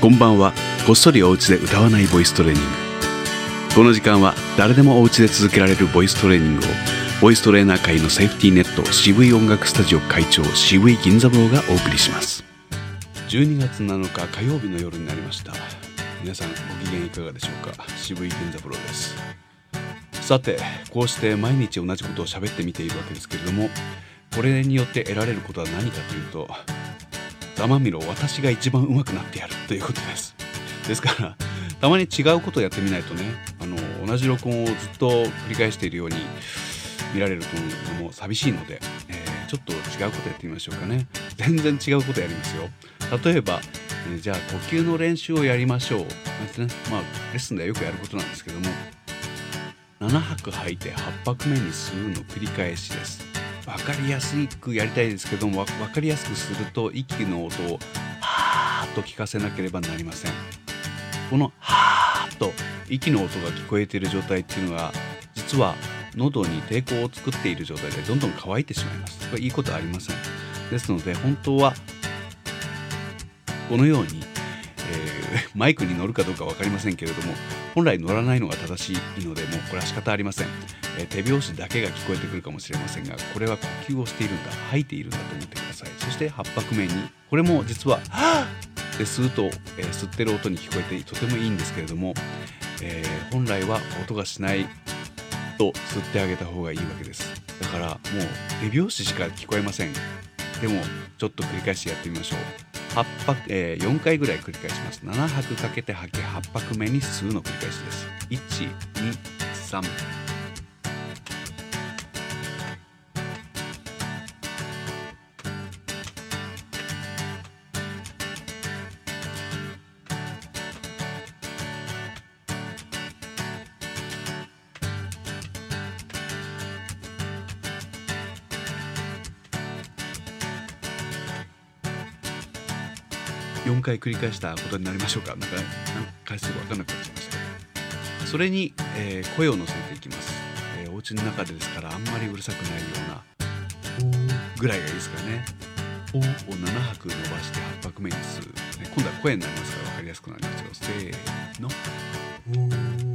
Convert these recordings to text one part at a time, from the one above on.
こんばんは。こっそりお家で歌わないボイストレーニング。この時間は誰でもお家で続けられるボイストレーニングをボイストレーナー界のセーフティーネット渋い音楽スタジオ会長渋い銀座坊がお送りします。12月7日火曜日の夜になりました。皆さんご機嫌いかがでしょうか？渋い銀座坊です。さてこうして毎日同じことを喋ってみているわけですけれどもこれによって得られることは何かというと生身の私が一番上手くなってやるということです。ですからたまに違うことをやってみないとねあの同じ録音をずっと繰り返しているように見られるとのも寂しいので、えー、ちょっと違うことやってみましょうかね。全然違うことやりますよ。例えば、えー、じゃあ呼吸の練習をやりましょうなんてねまあレッスンではよくやることなんですけども7拍吐いて8拍目に吸うの繰り返しです。分かりやすくやりたいですけども分かりやすくすると息の音を「はー」と聞かせなければなりません。この「はー」と息の音が聞こえている状態っていうのが実は喉に抵抗を作っている状態でどんどん乾いてしまいます。これいいことありません。ですので本当はこのようにえー、マイクに乗るかどうか分かりませんけれども本来乗らないのが正しいのでもうこれは仕方ありません、えー、手拍子だけが聞こえてくるかもしれませんがこれは呼吸をしているんだ吐いているんだと思ってください。そして8拍目にこれも実は「はっ!」で吸うと、えー、吸ってる音に聞こえてとてもいいんですけれども、えー、本来は音がしないと吸ってあげた方がいいわけです。だからもう手拍子しか聞こえません。でもちょっと繰り返してやってみましょう。8泊、えー、4回ぐらい繰り返します。7拍かけて吐き8拍目に数の繰り返しです。1 2 3 4回繰り返したことになりましょうか。なんか何回数か分かんなくなっちゃいました。けどそれに、えー、声を乗せていきます、えー、お家の中でですからあんまりうるさくないようなぐらいがいいですかね「お」を7拍伸ばして8拍目にする、ね、今度は声になりますから分かりやすくなりますよ。せーの「お」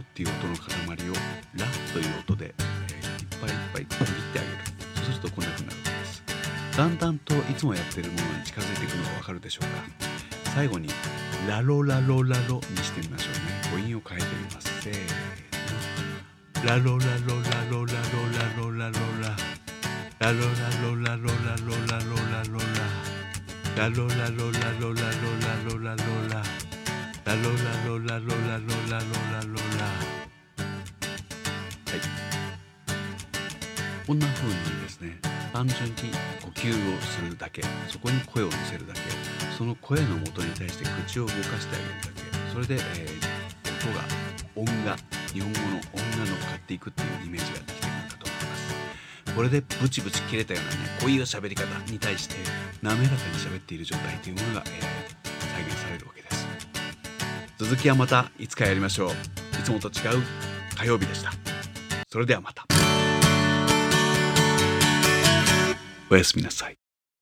っていう音の塊を「ラ」という音で、えーいっぱいいっぱい区切ってあげる。そうするとこんな風になるわけですだんだんといつもやってるものに近づいていくのがわかるでしょうか。最後にラロラロラロにしてみましょうね。母音を変えてみます。せーの。ラロラロラロラロラロラロララロラロラロラロラロラロララロラロラロラロラロラロラロラララロラロラロラロラロラロラ。はい。こんな風にですね単純に呼吸をするだけそこに声を乗せるだけその声の元に対して口を動かしてあげるだけそれで、えー、音が音が日本語の音が乗っかっていくっていうイメージができてくるかと思います。これでブチブチ切れたようなねこういう喋り方に対して滑らかに喋っている状態というものが、えー、再現されるわけです続きはまたいつかやりましょう。いつもと違う火曜日でした。それではまた。おやすみなさい。